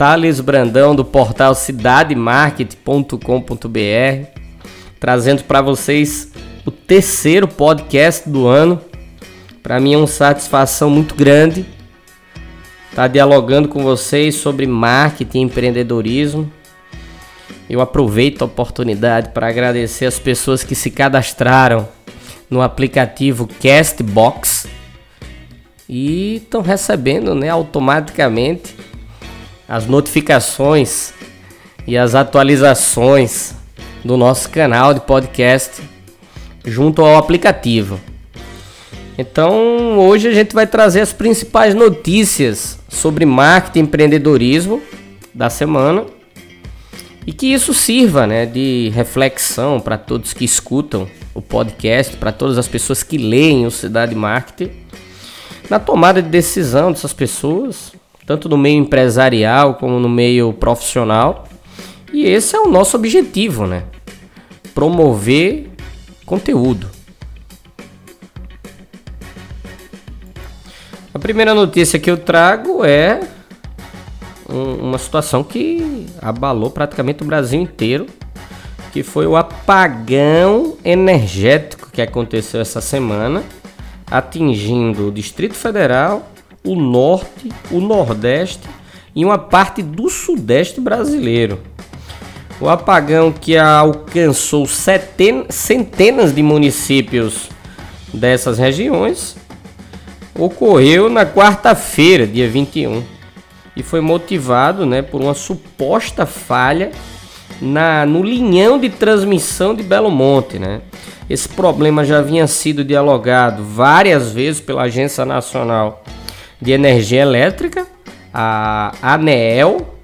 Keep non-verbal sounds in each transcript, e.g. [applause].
Thales Brandão do portal cidademarket.com.br trazendo para vocês o terceiro podcast do ano. Para mim é uma satisfação muito grande estar tá dialogando com vocês sobre marketing e empreendedorismo. Eu aproveito a oportunidade para agradecer as pessoas que se cadastraram no aplicativo Castbox e estão recebendo né, automaticamente as notificações e as atualizações do nosso canal de podcast junto ao aplicativo. Então, hoje a gente vai trazer as principais notícias sobre marketing e empreendedorismo da semana e que isso sirva né, de reflexão para todos que escutam o podcast, para todas as pessoas que leem o Cidade Marketing na tomada de decisão dessas pessoas, tanto no meio empresarial como no meio profissional. E esse é o nosso objetivo, né? Promover conteúdo. A primeira notícia que eu trago é uma situação que abalou praticamente o Brasil inteiro, que foi o apagão energético que aconteceu essa semana atingindo o Distrito Federal, o Norte, o Nordeste e uma parte do Sudeste brasileiro. O apagão que alcançou centenas de municípios dessas regiões ocorreu na quarta-feira, dia 21, e foi motivado né, por uma suposta falha na, no linhão de transmissão de Belo Monte. Né? Esse problema já vinha sido dialogado várias vezes pela Agência Nacional de Energia Elétrica, a ANEEL,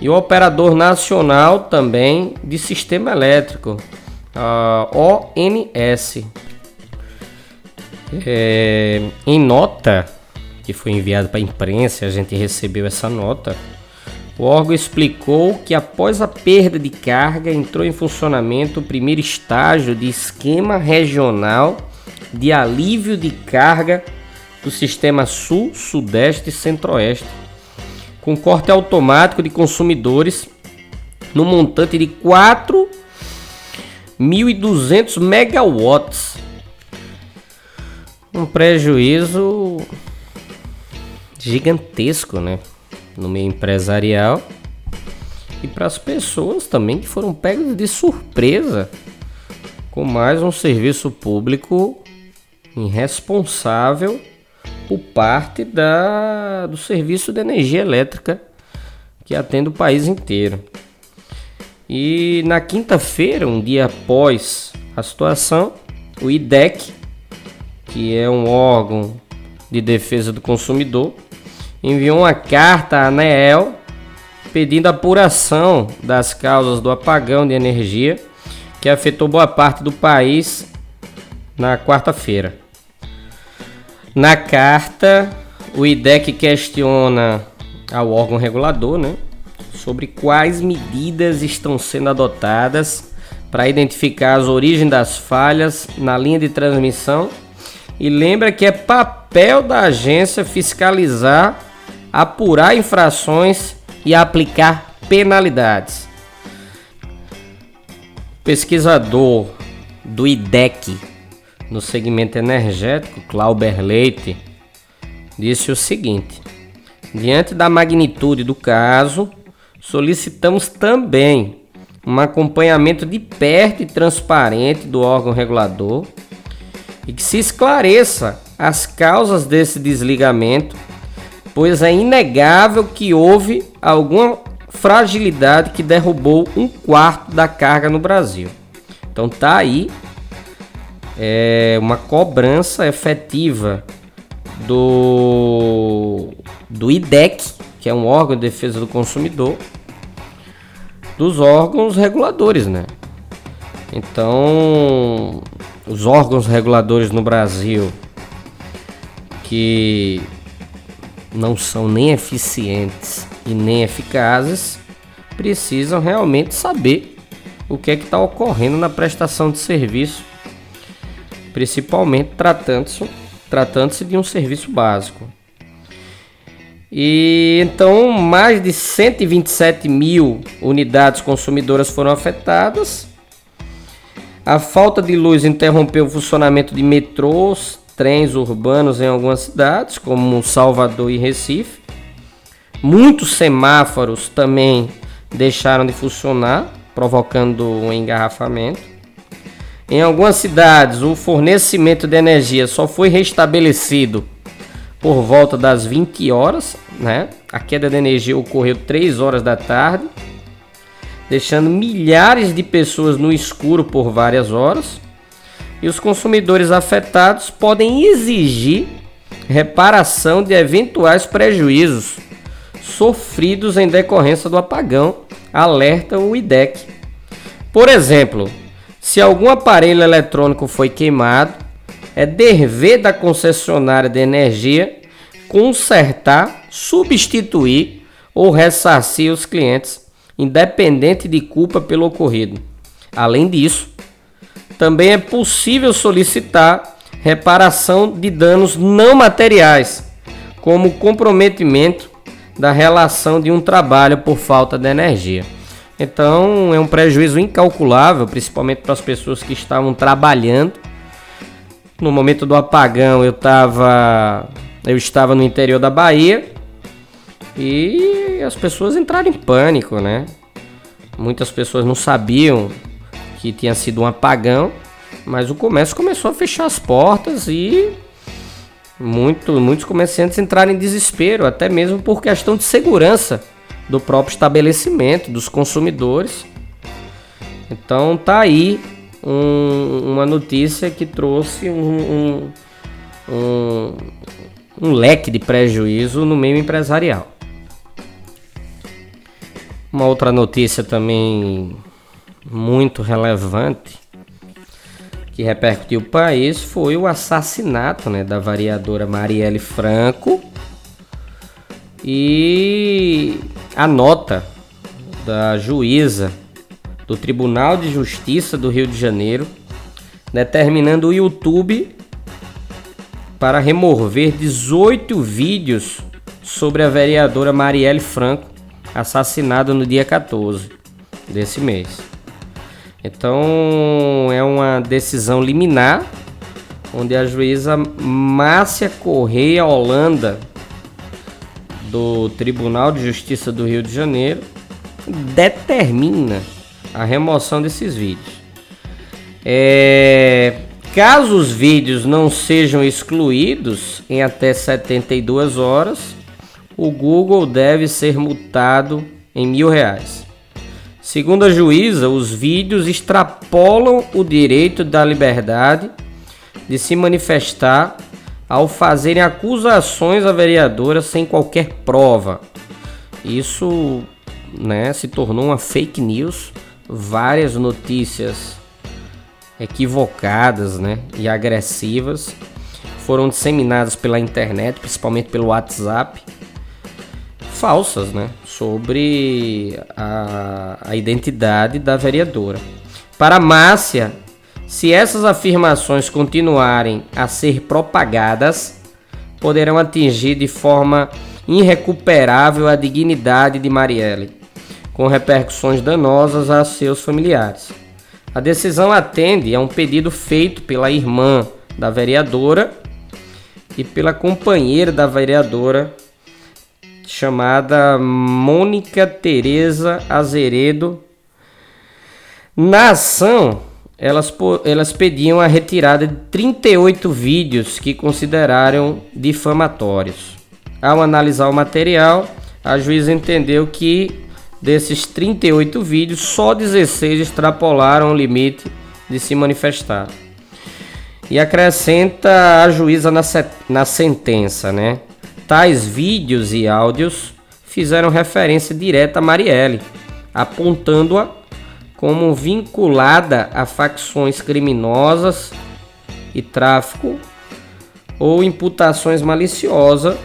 e o Operador Nacional também de Sistema Elétrico, a ONS. É, em nota que foi enviada para a imprensa, a gente recebeu essa nota o órgão explicou que após a perda de carga entrou em funcionamento o primeiro estágio de esquema regional de alívio de carga do sistema Sul, Sudeste e Centro-Oeste, com corte automático de consumidores no montante de 4.200 megawatts. Um prejuízo gigantesco, né? no meio empresarial e para as pessoas também que foram pegas de surpresa com mais um serviço público irresponsável por parte da, do serviço de energia elétrica que atende o país inteiro. E na quinta-feira, um dia após a situação, o IDEC, que é um órgão de defesa do consumidor, enviou uma carta à ANEEL pedindo apuração das causas do apagão de energia que afetou boa parte do país na quarta-feira. Na carta, o IDEC questiona ao órgão regulador né, sobre quais medidas estão sendo adotadas para identificar as origens das falhas na linha de transmissão e lembra que é papel da agência fiscalizar apurar infrações e aplicar penalidades. Pesquisador do IDEC no segmento energético, Clauber Leite, disse o seguinte: Diante da magnitude do caso, solicitamos também um acompanhamento de perto e transparente do órgão regulador e que se esclareça as causas desse desligamento pois é inegável que houve alguma fragilidade que derrubou um quarto da carga no Brasil. Então tá aí é, uma cobrança efetiva do, do IDEC, que é um órgão de defesa do consumidor, dos órgãos reguladores, né? Então, os órgãos reguladores no Brasil que não são nem eficientes e nem eficazes precisam realmente saber o que é que está ocorrendo na prestação de serviço, principalmente tratando-se tratando de um serviço básico. E então mais de 127 mil unidades consumidoras foram afetadas. A falta de luz interrompeu o funcionamento de metrôs, trens urbanos em algumas cidades, como Salvador e Recife. Muitos semáforos também deixaram de funcionar, provocando um engarrafamento. Em algumas cidades, o fornecimento de energia só foi restabelecido por volta das 20 horas, né? A queda de energia ocorreu 3 horas da tarde, deixando milhares de pessoas no escuro por várias horas. E os consumidores afetados podem exigir reparação de eventuais prejuízos sofridos em decorrência do apagão, alerta o IDEC. Por exemplo, se algum aparelho eletrônico foi queimado, é dever da concessionária de energia consertar, substituir ou ressarcir os clientes, independente de culpa pelo ocorrido. Além disso, também é possível solicitar reparação de danos não materiais, como comprometimento da relação de um trabalho por falta de energia. Então é um prejuízo incalculável, principalmente para as pessoas que estavam trabalhando. No momento do apagão eu estava eu estava no interior da Bahia e as pessoas entraram em pânico, né? Muitas pessoas não sabiam que tinha sido um apagão, mas o comércio começou a fechar as portas e muito, muitos comerciantes entraram em desespero, até mesmo por questão de segurança do próprio estabelecimento, dos consumidores. Então tá aí um, uma notícia que trouxe um, um, um, leque de prejuízo no meio empresarial. Uma outra notícia também muito relevante que repercutiu o país foi o assassinato né, da variadora Marielle Franco e a nota da juíza do Tribunal de Justiça do Rio de Janeiro determinando o YouTube para remover 18 vídeos sobre a vereadora Marielle Franco assassinada no dia 14 desse mês. Então é uma decisão liminar, onde a juíza Márcia Correia Holanda, do Tribunal de Justiça do Rio de Janeiro, determina a remoção desses vídeos. É, caso os vídeos não sejam excluídos em até 72 horas, o Google deve ser multado em mil reais. Segundo a juíza, os vídeos extrapolam o direito da liberdade de se manifestar ao fazerem acusações à vereadora sem qualquer prova. Isso né, se tornou uma fake news. Várias notícias equivocadas né, e agressivas foram disseminadas pela internet, principalmente pelo WhatsApp falsas, né? Sobre a, a identidade da vereadora. Para Márcia, se essas afirmações continuarem a ser propagadas, poderão atingir de forma irrecuperável a dignidade de Marielle, com repercussões danosas a seus familiares. A decisão atende a um pedido feito pela irmã da vereadora e pela companheira da vereadora chamada Mônica Teresa Azeredo. Na ação, elas, elas pediam a retirada de 38 vídeos que consideraram difamatórios. Ao analisar o material, a juíza entendeu que desses 38 vídeos, só 16 extrapolaram o limite de se manifestar. E acrescenta a juíza na, na sentença, né? Tais vídeos e áudios fizeram referência direta a Marielle, apontando-a como vinculada a facções criminosas e tráfico ou imputações maliciosas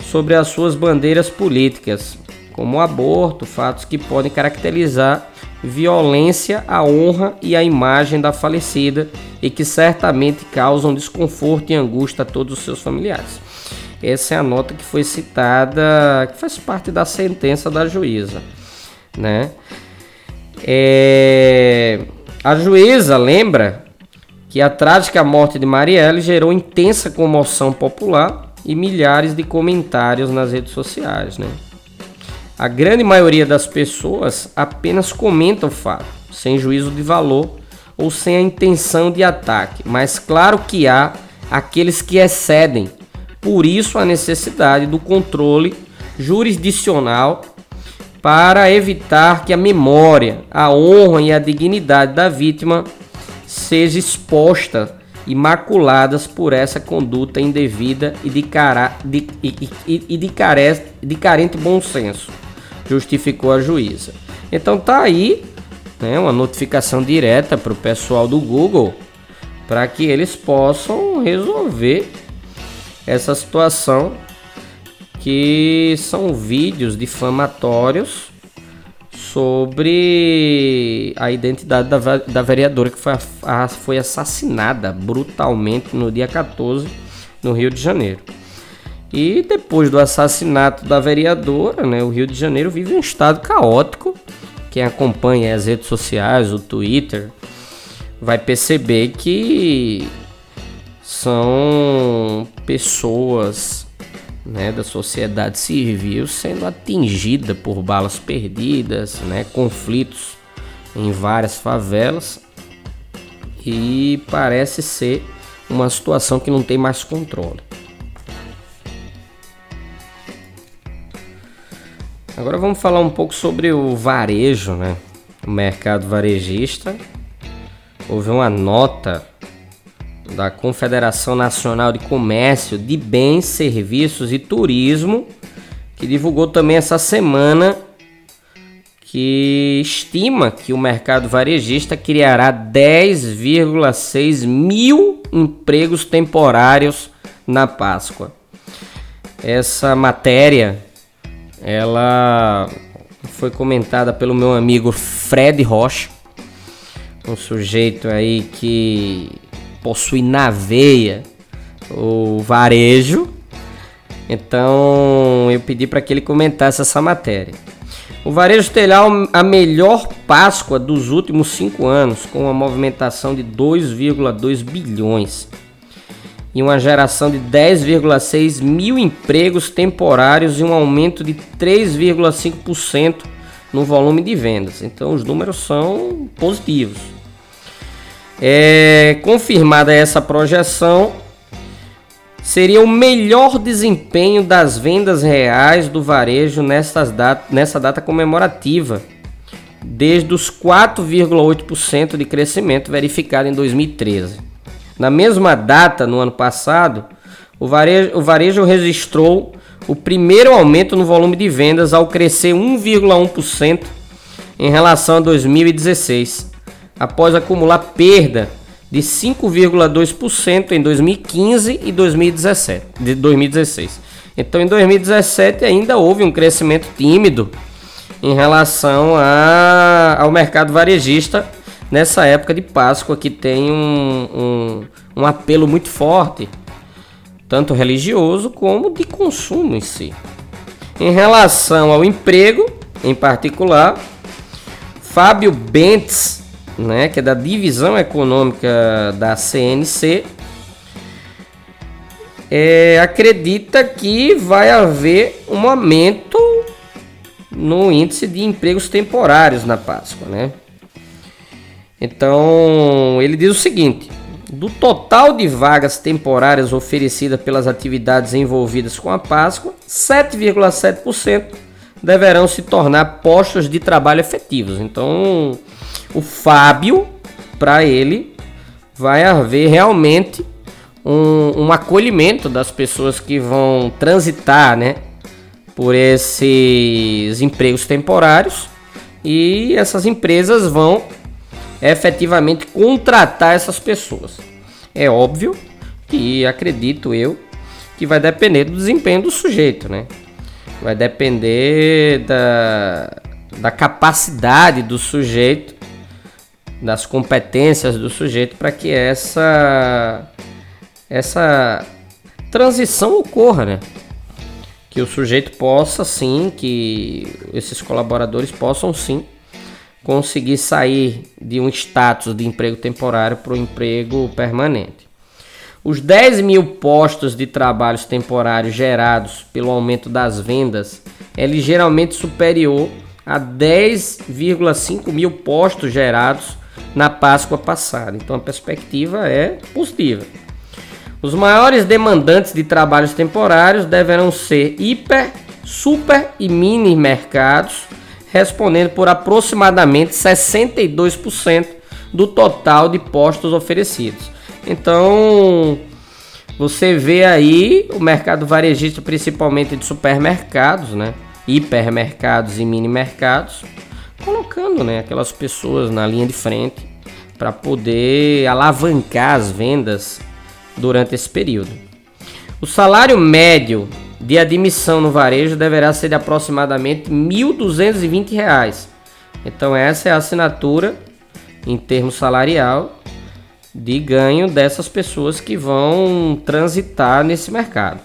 sobre as suas bandeiras políticas, como aborto, fatos que podem caracterizar violência à honra e à imagem da falecida e que certamente causam desconforto e angústia a todos os seus familiares. Essa é a nota que foi citada, que faz parte da sentença da juíza, né? É... A juíza lembra que a trágica morte de Marielle gerou intensa comoção popular e milhares de comentários nas redes sociais, né? A grande maioria das pessoas apenas comenta o fato, sem juízo de valor ou sem a intenção de ataque, mas claro que há aqueles que excedem. Por isso a necessidade do controle jurisdicional para evitar que a memória, a honra e a dignidade da vítima seja exposta e maculadas por essa conduta indevida e de, cara, de, e, e, e de, care, de carente bom senso, justificou a juíza. Então tá aí né, uma notificação direta para o pessoal do Google para que eles possam resolver essa situação que são vídeos difamatórios sobre a identidade da, da vereadora que foi, a, foi assassinada brutalmente no dia 14 no Rio de Janeiro. E depois do assassinato da vereadora, né, o Rio de Janeiro vive um estado caótico. Quem acompanha as redes sociais, o Twitter, vai perceber que são pessoas né, da sociedade civil sendo atingida por balas perdidas, né, conflitos em várias favelas e parece ser uma situação que não tem mais controle. Agora vamos falar um pouco sobre o varejo, né? O mercado varejista. Houve uma nota da Confederação Nacional de Comércio de Bens, Serviços e Turismo, que divulgou também essa semana que estima que o mercado varejista criará 10,6 mil empregos temporários na Páscoa. Essa matéria ela foi comentada pelo meu amigo Fred Rocha, um sujeito aí que possui na veia o varejo. Então eu pedi para que ele comentasse essa matéria. O varejo terá a melhor Páscoa dos últimos cinco anos, com uma movimentação de 2,2 bilhões e uma geração de 10,6 mil empregos temporários e um aumento de 3,5% no volume de vendas. Então os números são positivos. É, confirmada essa projeção, seria o melhor desempenho das vendas reais do varejo nessas dat nessa data comemorativa, desde os 4,8% de crescimento verificado em 2013. Na mesma data, no ano passado, o varejo, o varejo registrou o primeiro aumento no volume de vendas ao crescer 1,1% em relação a 2016 após acumular perda de 5,2% em 2015 e 2017, de 2016. Então, em 2017 ainda houve um crescimento tímido em relação a, ao mercado varejista nessa época de Páscoa que tem um, um, um apelo muito forte, tanto religioso como de consumo em si. Em relação ao emprego, em particular, Fábio Bentes né, que é da divisão econômica da CNC, é, acredita que vai haver um aumento no índice de empregos temporários na Páscoa, né? Então, ele diz o seguinte: do total de vagas temporárias oferecidas pelas atividades envolvidas com a Páscoa, 7,7% deverão se tornar postos de trabalho efetivos. Então, o Fábio, para ele, vai haver realmente um, um, acolhimento das pessoas que vão transitar, né? por esses empregos temporários e essas empresas vão efetivamente contratar essas pessoas. É óbvio que acredito eu que vai depender do desempenho do sujeito, né? Vai depender da, da capacidade do sujeito, das competências do sujeito para que essa essa transição ocorra, né? Que o sujeito possa sim, que esses colaboradores possam sim conseguir sair de um status de emprego temporário para o emprego permanente. Os 10 mil postos de trabalhos temporários gerados pelo aumento das vendas é ligeiramente superior a 10,5 mil postos gerados na Páscoa passada. Então a perspectiva é positiva. Os maiores demandantes de trabalhos temporários deverão ser hiper, super e mini mercados, respondendo por aproximadamente 62% do total de postos oferecidos. Então, você vê aí o mercado varejista, principalmente de supermercados, né? hipermercados e mini mercados, colocando né, aquelas pessoas na linha de frente para poder alavancar as vendas durante esse período. O salário médio de admissão no varejo deverá ser de aproximadamente R$ 1.220. Então essa é a assinatura em termo salarial de ganho dessas pessoas que vão transitar nesse mercado.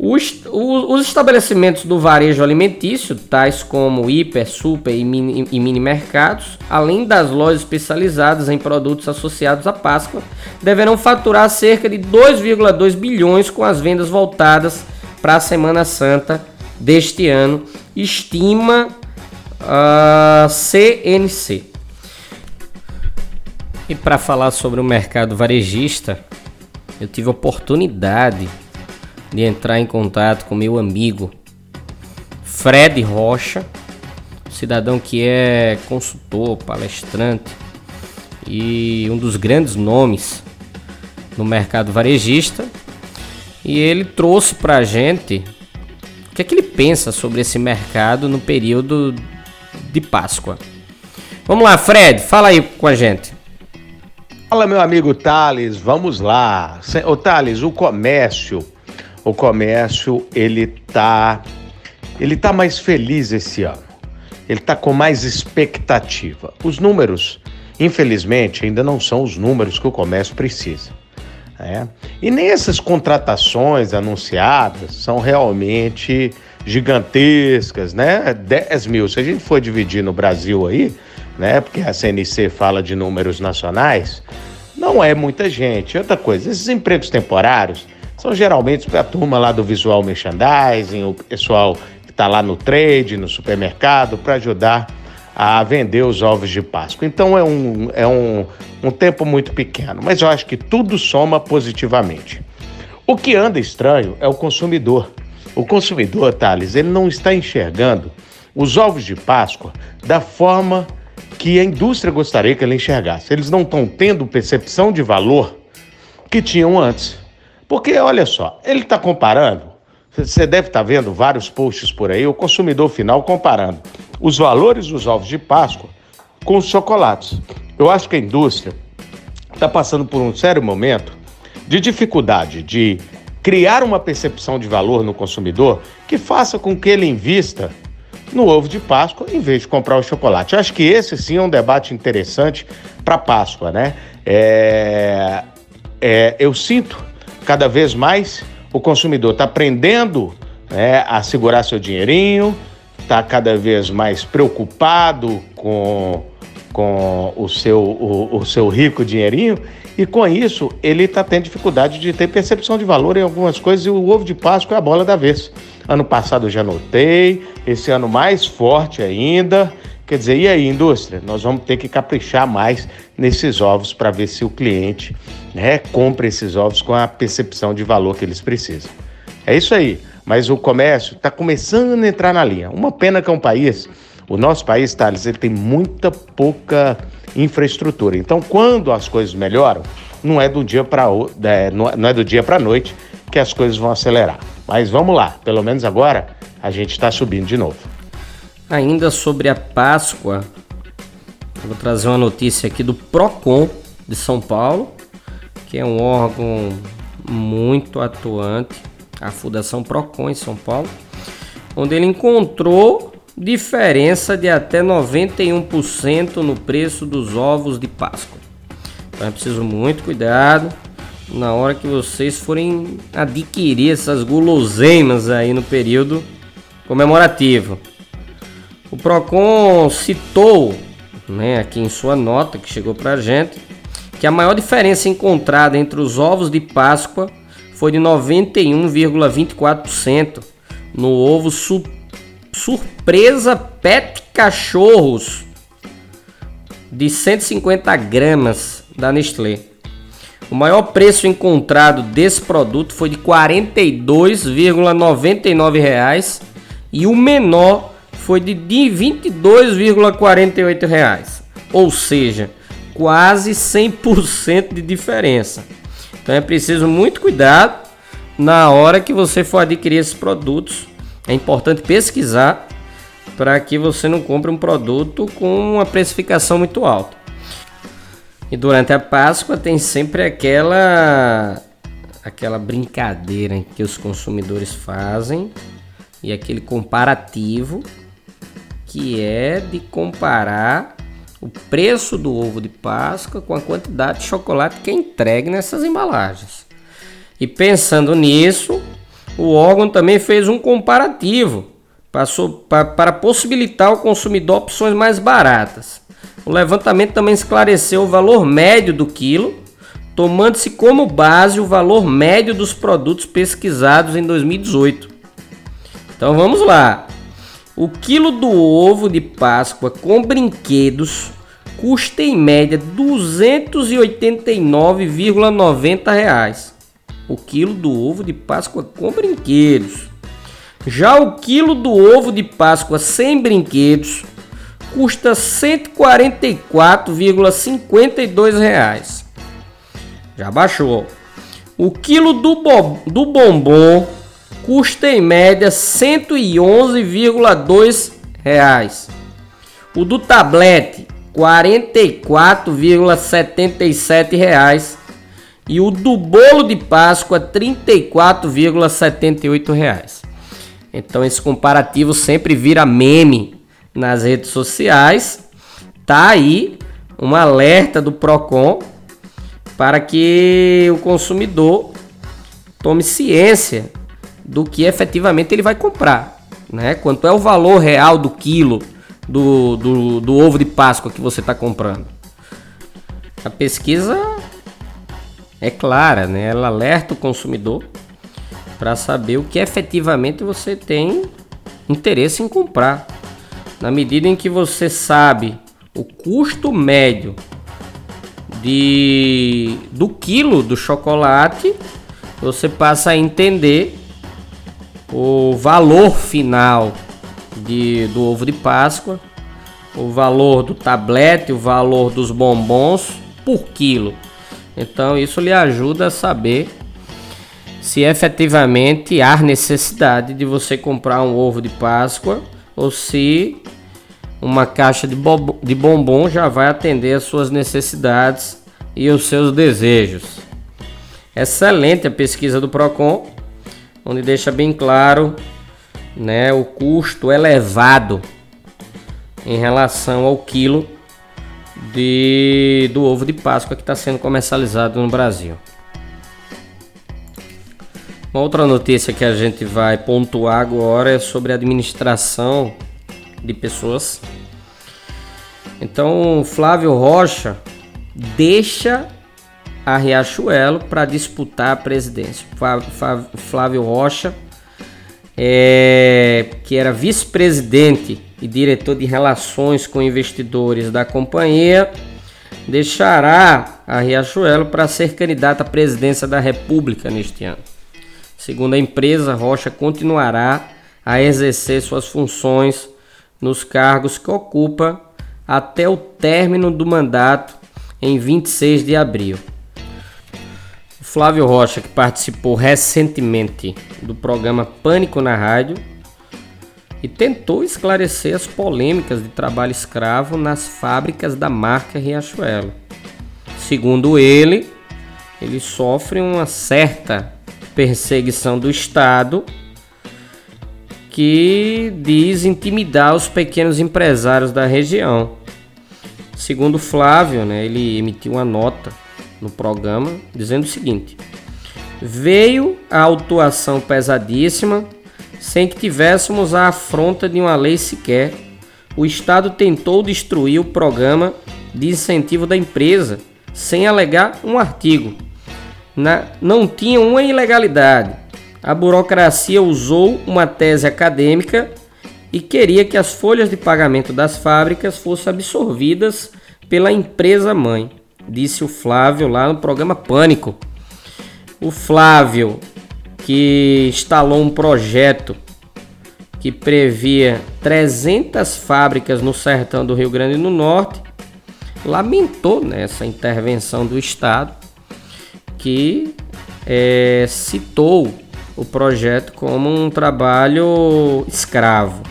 Os, os, estabelecimentos do varejo alimentício, tais como hiper, super e mini, e mini mercados, além das lojas especializadas em produtos associados à Páscoa, deverão faturar cerca de 2,2 bilhões com as vendas voltadas para a Semana Santa deste ano, estima a uh, CNC. E para falar sobre o mercado varejista, eu tive a oportunidade de entrar em contato com meu amigo Fred Rocha, cidadão que é consultor, palestrante e um dos grandes nomes no mercado varejista. E ele trouxe para a gente o que é que ele pensa sobre esse mercado no período de Páscoa. Vamos lá, Fred, fala aí com a gente. Fala, meu amigo Thales, vamos lá. Ô Thales, o comércio o comércio ele tá ele tá mais feliz esse ano. Ele tá com mais expectativa. Os números, infelizmente, ainda não são os números que o comércio precisa. Né? E nem essas contratações anunciadas são realmente gigantescas, né? 10 mil. Se a gente for dividir no Brasil aí, né? Porque a CNC fala de números nacionais, não é muita gente. Outra coisa, esses empregos temporários são geralmente para a turma lá do visual merchandising, o pessoal que está lá no trade, no supermercado, para ajudar a vender os ovos de Páscoa. Então é, um, é um, um tempo muito pequeno, mas eu acho que tudo soma positivamente. O que anda estranho é o consumidor. O consumidor, Thales, ele não está enxergando os ovos de Páscoa da forma que a indústria gostaria que ele enxergasse. Eles não estão tendo percepção de valor que tinham antes. Porque, olha só, ele está comparando, você deve estar tá vendo vários posts por aí, o consumidor final comparando os valores dos ovos de Páscoa com os chocolates. Eu acho que a indústria está passando por um sério momento de dificuldade de criar uma percepção de valor no consumidor que faça com que ele invista no ovo de Páscoa em vez de comprar o chocolate. Eu acho que esse sim é um debate interessante para Páscoa, né? É, é, eu sinto cada vez mais o consumidor está aprendendo né, a segurar seu dinheirinho, está cada vez mais preocupado com, com o, seu, o, o seu rico dinheirinho e com isso ele está tendo dificuldade de ter percepção de valor em algumas coisas e o ovo de Páscoa é a bola da vez. Ano passado já notei, esse ano mais forte ainda. Quer dizer, e aí, indústria? Nós vamos ter que caprichar mais nesses ovos para ver se o cliente né, compra esses ovos com a percepção de valor que eles precisam. É isso aí. Mas o comércio está começando a entrar na linha. Uma pena que é um país, o nosso país, Thales, ele tem muita pouca infraestrutura. Então, quando as coisas melhoram, não é do dia para é, não é do dia para noite que as coisas vão acelerar. Mas vamos lá, pelo menos agora a gente está subindo de novo. Ainda sobre a Páscoa, vou trazer uma notícia aqui do Procon de São Paulo, que é um órgão muito atuante, a Fundação Procon em São Paulo, onde ele encontrou diferença de até 91% no preço dos ovos de Páscoa. Então é preciso muito cuidado na hora que vocês forem adquirir essas guloseimas aí no período comemorativo. O Procon citou, né, aqui em sua nota que chegou para a gente, que a maior diferença encontrada entre os ovos de Páscoa foi de 91,24% no ovo su surpresa Pet Cachorros de 150 gramas da Nestlé. O maior preço encontrado desse produto foi de R$ 42,99 e o menor foi de R$ 22,48, ou seja, quase 100% de diferença. Então é preciso muito cuidado na hora que você for adquirir esses produtos. É importante pesquisar para que você não compre um produto com uma precificação muito alta. E durante a Páscoa tem sempre aquela aquela brincadeira que os consumidores fazem e aquele comparativo que é de comparar o preço do ovo de Páscoa com a quantidade de chocolate que é entregue nessas embalagens. E pensando nisso, o órgão também fez um comparativo passou, para, possibilitar ao consumidor opções mais baratas. O levantamento também esclareceu o valor médio do quilo, tomando-se como base o valor médio dos produtos pesquisados em 2018. Então vamos lá. O quilo do ovo de Páscoa com brinquedos custa em média R$ 289,90. O quilo do ovo de Páscoa com brinquedos. Já o quilo do ovo de Páscoa sem brinquedos custa 144,52 reais. Já baixou. O quilo do, do bombom custa em média 111,2 reais. O do tablete 44,77 reais e o do bolo de Páscoa 34,78 reais. Então esse comparativo sempre vira meme nas redes sociais. Tá aí um alerta do Procon para que o consumidor tome ciência do que efetivamente ele vai comprar, né? Quanto é o valor real do quilo do, do, do ovo de Páscoa que você está comprando? A pesquisa é clara, né? Ela alerta o consumidor para saber o que efetivamente você tem interesse em comprar. Na medida em que você sabe o custo médio de do quilo do chocolate, você passa a entender o valor final de, do ovo de Páscoa, o valor do tablete, o valor dos bombons por quilo. Então isso lhe ajuda a saber se efetivamente há necessidade de você comprar um ovo de Páscoa ou se uma caixa de, de bombom já vai atender às suas necessidades e os seus desejos. Excelente a pesquisa do Procon onde deixa bem claro né, o custo elevado em relação ao quilo de, do ovo de Páscoa que está sendo comercializado no Brasil. Uma outra notícia que a gente vai pontuar agora é sobre a administração de pessoas. Então, Flávio Rocha deixa a Riachuelo para disputar a presidência. Flávio Rocha, é, que era vice-presidente e diretor de relações com investidores da companhia, deixará a Riachuelo para ser candidato à presidência da República neste ano. Segundo a empresa, Rocha continuará a exercer suas funções nos cargos que ocupa até o término do mandato em 26 de abril. Flávio Rocha, que participou recentemente do programa Pânico na Rádio e tentou esclarecer as polêmicas de trabalho escravo nas fábricas da marca Riachuelo. Segundo ele, ele sofre uma certa perseguição do Estado que diz intimidar os pequenos empresários da região. Segundo Flávio, né, ele emitiu uma nota no programa dizendo o seguinte: Veio a autuação pesadíssima sem que tivéssemos a afronta de uma lei sequer. O Estado tentou destruir o programa de incentivo da empresa sem alegar um artigo. Na, não tinha uma ilegalidade a burocracia usou uma tese acadêmica e queria que as folhas de pagamento das fábricas fossem absorvidas pela empresa mãe, disse o Flávio lá no programa Pânico. O Flávio, que instalou um projeto que previa 300 fábricas no sertão do Rio Grande do Norte, lamentou nessa intervenção do Estado que é, citou o projeto como um trabalho escravo.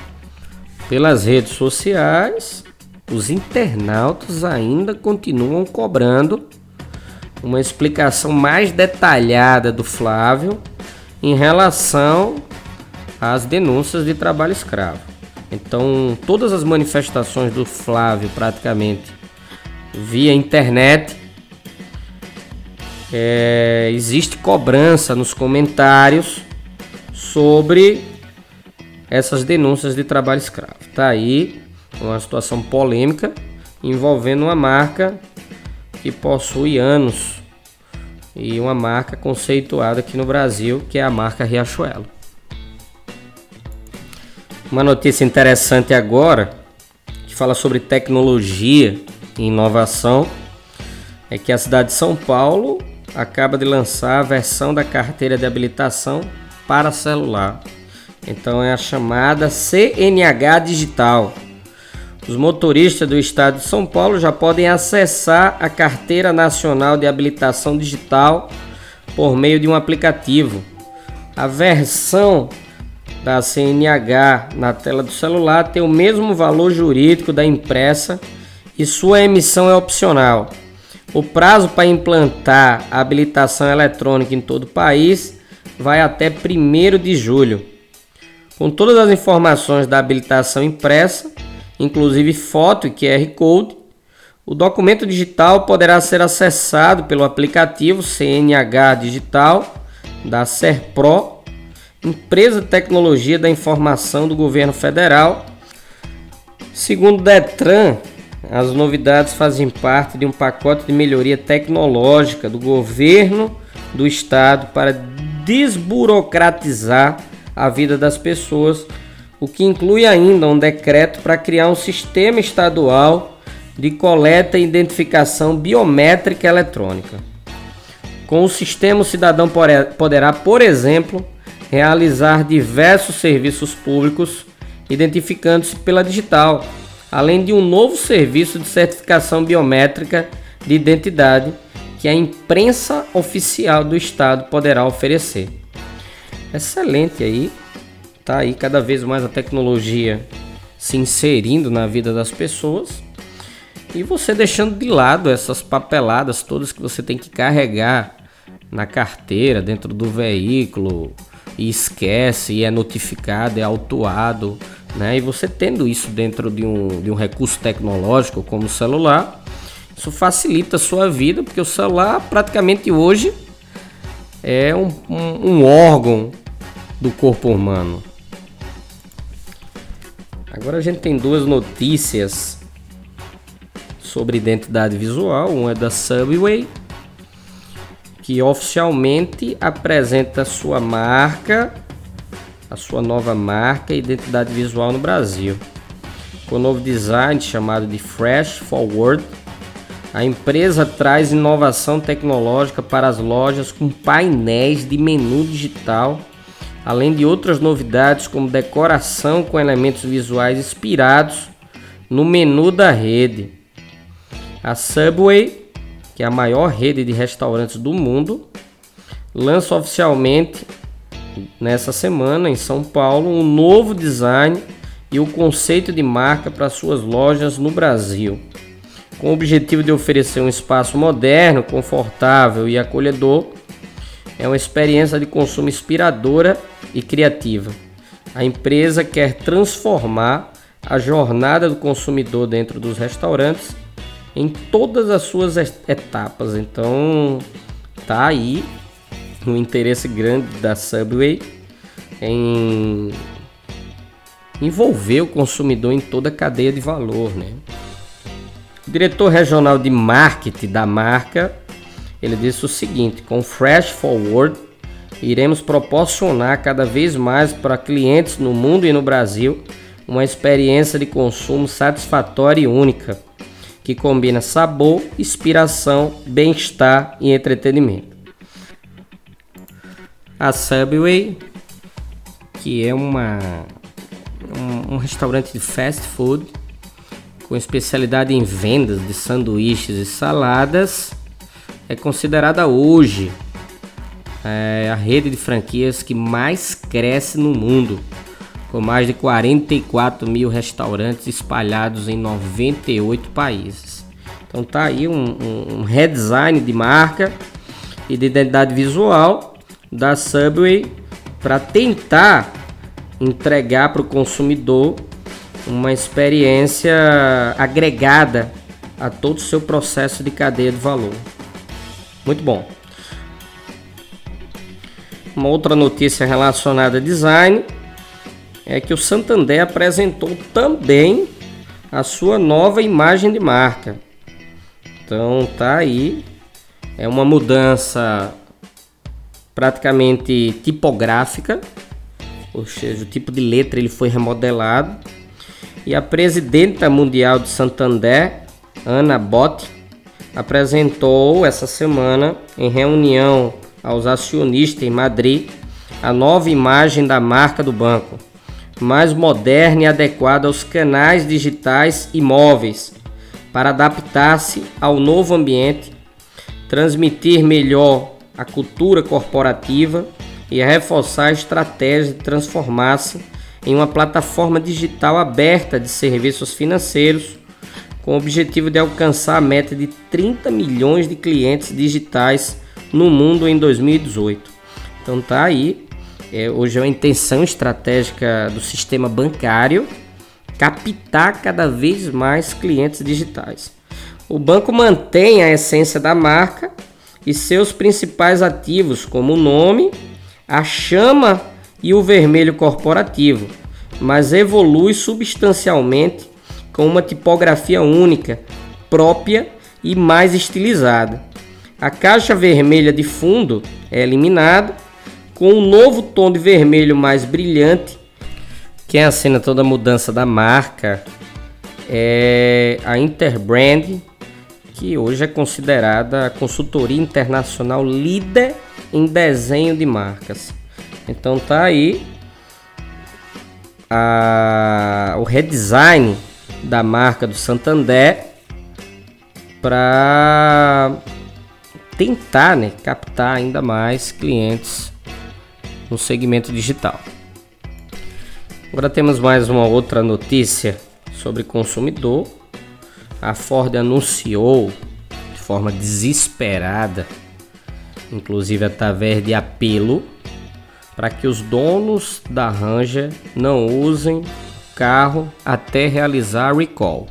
Pelas redes sociais, os internautas ainda continuam cobrando uma explicação mais detalhada do Flávio em relação às denúncias de trabalho escravo. Então, todas as manifestações do Flávio, praticamente via internet, é, existe cobrança nos comentários sobre essas denúncias de trabalho escravo. Tá aí uma situação polêmica envolvendo uma marca que possui anos e uma marca conceituada aqui no Brasil, que é a marca Riachuelo. Uma notícia interessante agora, que fala sobre tecnologia e inovação, é que a cidade de São Paulo acaba de lançar a versão da carteira de habilitação para celular. Então é a chamada CNH digital. Os motoristas do estado de São Paulo já podem acessar a carteira nacional de habilitação digital por meio de um aplicativo. A versão da CNH na tela do celular tem o mesmo valor jurídico da impressa e sua emissão é opcional. O prazo para implantar a habilitação eletrônica em todo o país vai até 1 de julho. Com todas as informações da habilitação impressa, inclusive foto e QR Code, o documento digital poderá ser acessado pelo aplicativo CNH Digital da Serpro, empresa de tecnologia da informação do governo federal. Segundo o Detran, as novidades fazem parte de um pacote de melhoria tecnológica do governo do estado para desburocratizar a vida das pessoas, o que inclui ainda um decreto para criar um sistema estadual de coleta e identificação biométrica eletrônica. Com o sistema, o cidadão poderá, por exemplo, realizar diversos serviços públicos identificando-se pela digital além de um novo serviço de certificação biométrica de identidade que a imprensa oficial do estado poderá oferecer. Excelente aí, tá aí cada vez mais a tecnologia se inserindo na vida das pessoas e você deixando de lado essas papeladas todas que você tem que carregar na carteira, dentro do veículo, e esquece, e é notificado, é autuado né? E você tendo isso dentro de um, de um recurso tecnológico como o celular, isso facilita a sua vida, porque o celular praticamente hoje é um, um, um órgão do corpo humano. Agora a gente tem duas notícias sobre identidade visual. Uma é da Subway, que oficialmente apresenta sua marca a sua nova marca e identidade visual no Brasil. Com o novo design chamado de Fresh Forward, a empresa traz inovação tecnológica para as lojas com painéis de menu digital, além de outras novidades como decoração com elementos visuais inspirados no menu da rede. A Subway, que é a maior rede de restaurantes do mundo, lança oficialmente nessa semana em São Paulo um novo design e o conceito de marca para suas lojas no Brasil. Com o objetivo de oferecer um espaço moderno, confortável e acolhedor, é uma experiência de consumo inspiradora e criativa. A empresa quer transformar a jornada do consumidor dentro dos restaurantes em todas as suas etapas. Então, tá aí um interesse grande da Subway em envolver o consumidor em toda a cadeia de valor, né? O diretor regional de marketing da marca, ele disse o seguinte: com Fresh Forward iremos proporcionar cada vez mais para clientes no mundo e no Brasil uma experiência de consumo satisfatória e única, que combina sabor, inspiração, bem-estar e entretenimento. A Subway, que é uma um, um restaurante de fast food com especialidade em vendas de sanduíches e saladas, é considerada hoje é, a rede de franquias que mais cresce no mundo, com mais de 44 mil restaurantes espalhados em 98 países. Então tá aí um, um, um redesign de marca e de identidade visual da Subway para tentar entregar para o consumidor uma experiência agregada a todo o seu processo de cadeia de valor. Muito bom. Uma outra notícia relacionada a design é que o Santander apresentou também a sua nova imagem de marca. Então tá aí, é uma mudança praticamente tipográfica ou seja, o tipo de letra ele foi remodelado. E a presidenta mundial de Santander, Ana Botti, apresentou essa semana em reunião aos acionistas em Madrid a nova imagem da marca do banco, mais moderna e adequada aos canais digitais e móveis, para adaptar-se ao novo ambiente, transmitir melhor a cultura corporativa e reforçar a estratégia de transformar-se em uma plataforma digital aberta de serviços financeiros, com o objetivo de alcançar a meta de 30 milhões de clientes digitais no mundo em 2018. Então tá aí, é, hoje é uma intenção estratégica do sistema bancário captar cada vez mais clientes digitais. O banco mantém a essência da marca e seus principais ativos, como o nome a chama e o vermelho corporativo, mas evolui substancialmente com uma tipografia única, própria e mais estilizada. A caixa vermelha de fundo é eliminada com um novo tom de vermelho mais brilhante. Quem assina toda a mudança da marca é a Interbrand, que hoje é considerada a consultoria internacional líder em desenho de marcas. Então tá aí a, o redesign da marca do Santander para tentar né, captar ainda mais clientes no segmento digital. Agora temos mais uma outra notícia sobre consumidor. A Ford anunciou de forma desesperada inclusive através de apelo, para que os donos da Ranger não usem carro até realizar recall.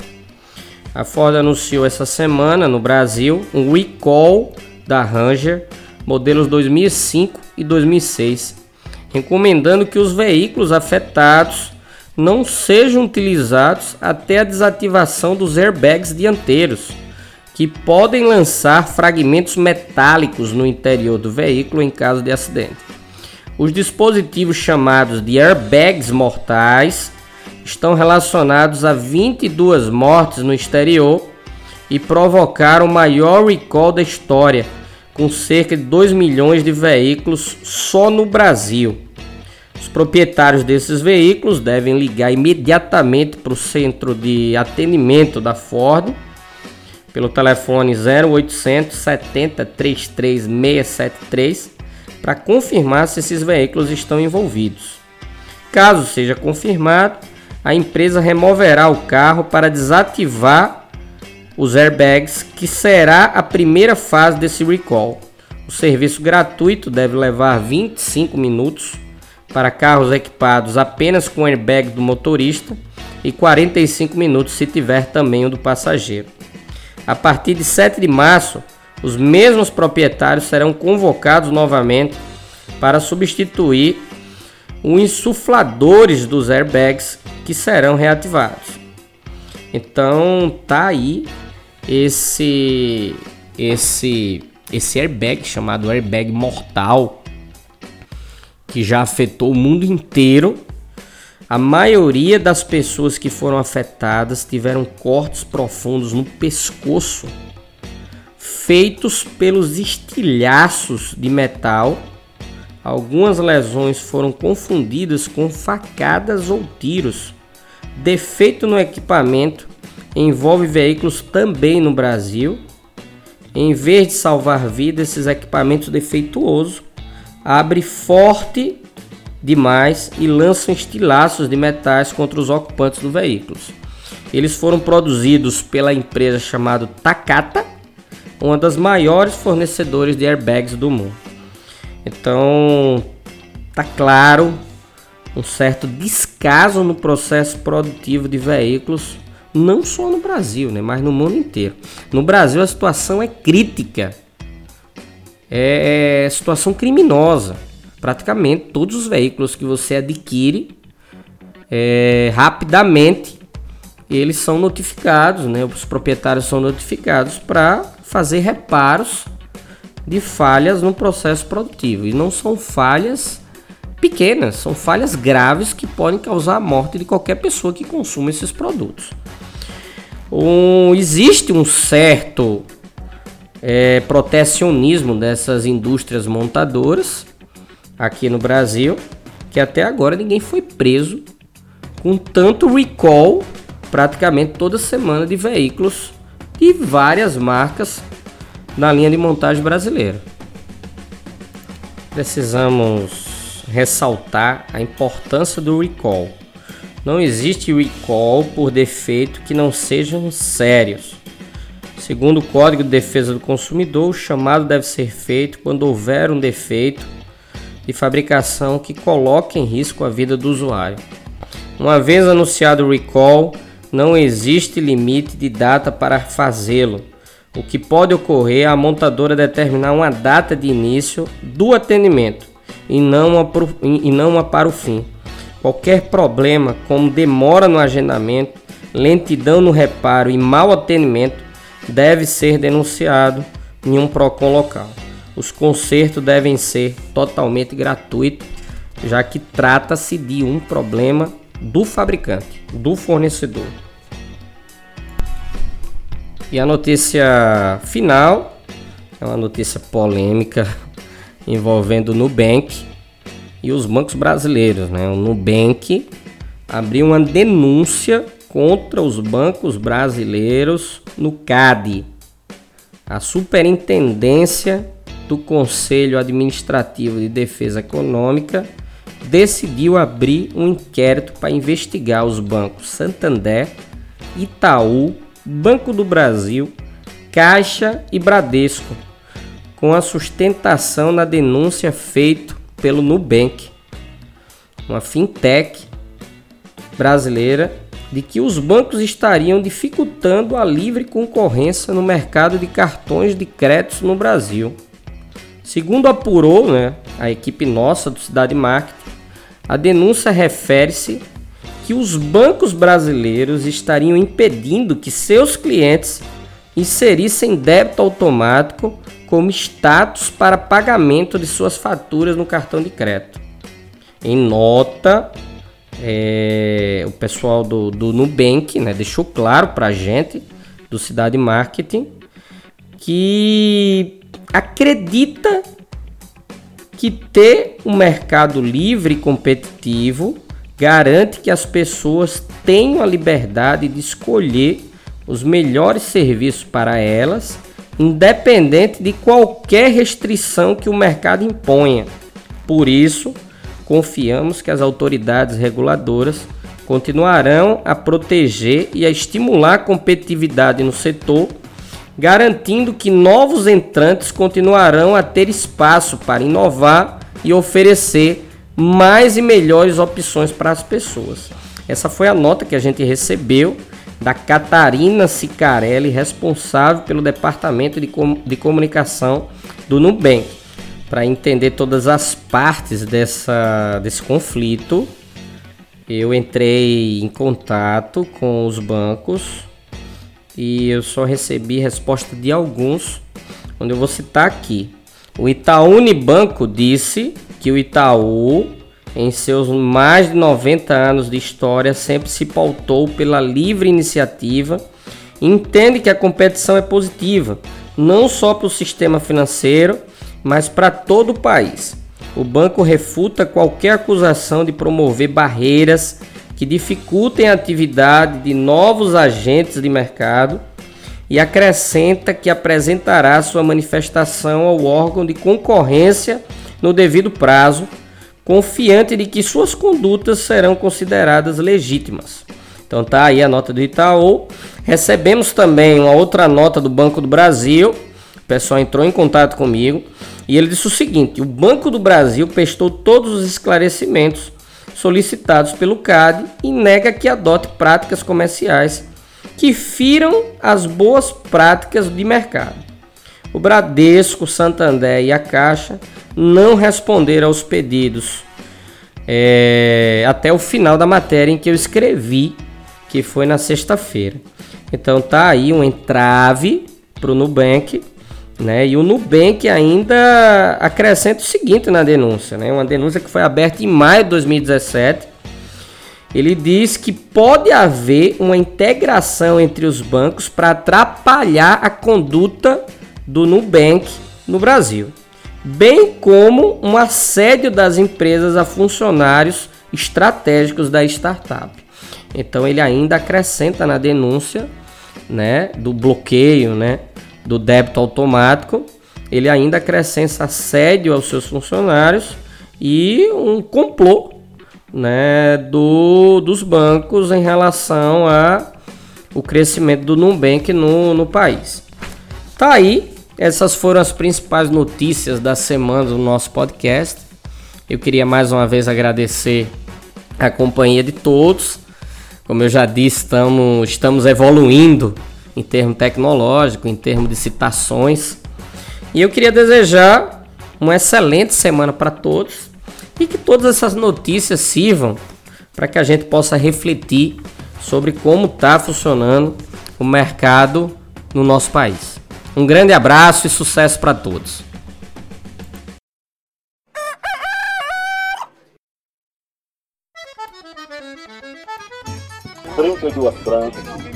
A Ford anunciou essa semana no Brasil um recall da Ranger modelos 2005 e 2006, recomendando que os veículos afetados não sejam utilizados até a desativação dos airbags dianteiros que podem lançar fragmentos metálicos no interior do veículo em caso de acidente. Os dispositivos chamados de airbags mortais estão relacionados a 22 mortes no exterior e provocaram o maior recall da história, com cerca de 2 milhões de veículos só no Brasil. Os proprietários desses veículos devem ligar imediatamente para o centro de atendimento da Ford pelo telefone 0800 70 33 673 para confirmar se esses veículos estão envolvidos. Caso seja confirmado, a empresa removerá o carro para desativar os airbags, que será a primeira fase desse recall. O serviço gratuito deve levar 25 minutos para carros equipados apenas com airbag do motorista e 45 minutos se tiver também o do passageiro. A partir de 7 de março, os mesmos proprietários serão convocados novamente para substituir os insufladores dos airbags que serão reativados. Então tá aí esse esse esse airbag chamado airbag mortal que já afetou o mundo inteiro. A maioria das pessoas que foram afetadas tiveram cortes profundos no pescoço, feitos pelos estilhaços de metal. Algumas lesões foram confundidas com facadas ou tiros. Defeito no equipamento envolve veículos também no Brasil. Em vez de salvar vidas, esses equipamentos defeituosos abre forte demais e lançam estilhaços de metais contra os ocupantes do veículo. Eles foram produzidos pela empresa chamada Takata, uma das maiores fornecedoras de airbags do mundo. Então, tá claro um certo descaso no processo produtivo de veículos, não só no Brasil, né, mas no mundo inteiro. No Brasil a situação é crítica é, é situação criminosa. Praticamente todos os veículos que você adquire é, rapidamente eles são notificados, né? Os proprietários são notificados para fazer reparos de falhas no processo produtivo. E não são falhas pequenas, são falhas graves que podem causar a morte de qualquer pessoa que consuma esses produtos. Um, existe um certo é, protecionismo dessas indústrias montadoras aqui no Brasil, que até agora ninguém foi preso com tanto recall praticamente toda semana de veículos de várias marcas na linha de montagem brasileira. Precisamos ressaltar a importância do recall. Não existe recall por defeito que não sejam sérios. Segundo o Código de Defesa do Consumidor, o chamado deve ser feito quando houver um defeito de fabricação que coloque em risco a vida do usuário. Uma vez anunciado o recall, não existe limite de data para fazê-lo. O que pode ocorrer é a montadora determinar uma data de início do atendimento e não uma, e não uma para o fim. Qualquer problema, como demora no agendamento, lentidão no reparo e mau atendimento, deve ser denunciado em um PROCON local. Os consertos devem ser totalmente gratuitos, já que trata-se de um problema do fabricante, do fornecedor. E a notícia final é uma notícia polêmica [laughs] envolvendo o Nubank e os bancos brasileiros. Né? O Nubank abriu uma denúncia contra os bancos brasileiros no CAD. A Superintendência do Conselho Administrativo de Defesa Econômica decidiu abrir um inquérito para investigar os bancos Santander, Itaú, Banco do Brasil, Caixa e Bradesco, com a sustentação na denúncia feita pelo Nubank, uma fintech brasileira de que os bancos estariam dificultando a livre concorrência no mercado de cartões de crédito no Brasil. Segundo apurou né, a equipe nossa do Cidade Marketing, a denúncia refere-se que os bancos brasileiros estariam impedindo que seus clientes inserissem débito automático como status para pagamento de suas faturas no cartão de crédito. Em nota, é, o pessoal do, do Nubank né, deixou claro para a gente, do Cidade Marketing, que acredita que ter um mercado livre e competitivo garante que as pessoas tenham a liberdade de escolher os melhores serviços para elas independente de qualquer restrição que o mercado imponha. Por isso, confiamos que as autoridades reguladoras continuarão a proteger e a estimular a competitividade no setor, garantindo que novos entrantes continuarão a ter espaço para inovar e oferecer mais e melhores opções para as pessoas. Essa foi a nota que a gente recebeu da Catarina Sicarelli, responsável pelo departamento de, com de comunicação do Nubank. Para entender todas as partes dessa, desse conflito, eu entrei em contato com os bancos e eu só recebi resposta de alguns, onde eu vou citar aqui. O Itaú Unibanco disse que o Itaú em seus mais de 90 anos de história, sempre se pautou pela livre iniciativa e entende que a competição é positiva, não só para o sistema financeiro, mas para todo o país. O banco refuta qualquer acusação de promover barreiras que dificultem a atividade de novos agentes de mercado e acrescenta que apresentará sua manifestação ao órgão de concorrência no devido prazo confiante de que suas condutas serão consideradas legítimas. Então tá aí a nota do Itaú. Recebemos também uma outra nota do Banco do Brasil. O pessoal entrou em contato comigo e ele disse o seguinte: o Banco do Brasil prestou todos os esclarecimentos solicitados pelo CAD e nega que adote práticas comerciais que firam as boas práticas de mercado. O Bradesco, Santander e a Caixa não responderam aos pedidos é, até o final da matéria em que eu escrevi, que foi na sexta-feira. Então tá aí um entrave para o Nubank, né? E o Nubank ainda acrescenta o seguinte na denúncia, né? Uma denúncia que foi aberta em maio de 2017. Ele diz que pode haver uma integração entre os bancos para atrapalhar a conduta do Nubank no Brasil bem como um assédio das empresas a funcionários estratégicos da startup. Então ele ainda acrescenta na denúncia, né, do bloqueio, né, do débito automático, ele ainda acrescenta assédio aos seus funcionários e um complô, né, do, dos bancos em relação a o crescimento do Nubank no, no país. Tá aí essas foram as principais notícias da semana do nosso podcast. Eu queria mais uma vez agradecer a companhia de todos. Como eu já disse, estamos, estamos evoluindo em termos tecnológicos, em termos de citações. E eu queria desejar uma excelente semana para todos e que todas essas notícias sirvam para que a gente possa refletir sobre como está funcionando o mercado no nosso país. Um grande abraço e sucesso para todos. Trinta e duas.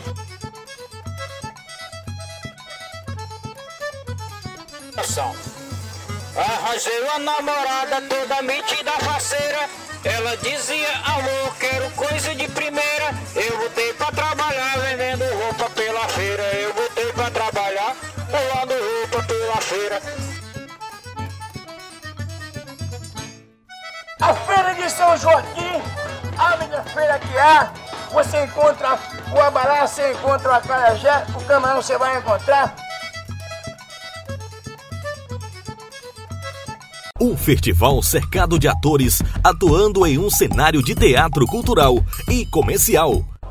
Arranjei uma namorada toda metida faceira. Ela dizia, amor, quero coisa de primeira. Eu botei pra trabalhar vendendo roupa pela feira. Eu botei pra trabalhar pulando roupa pela feira. A feira de São Joaquim, a melhor feira que há. Você encontra o abará, você encontra o acarajé, o camarão você vai encontrar. Um festival cercado de atores atuando em um cenário de teatro cultural e comercial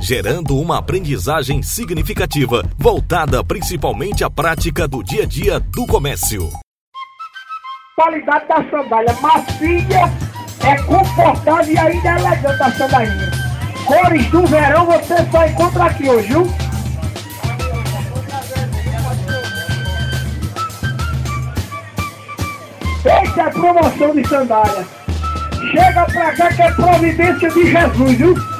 gerando uma aprendizagem significativa voltada principalmente à prática do dia a dia do comércio. Qualidade da sandália macia, é confortável e ainda é elegante a sandalinha. Cores do verão você só encontra aqui hoje, viu? Essa é a promoção de sandália. Chega pra cá que é providência de Jesus, viu?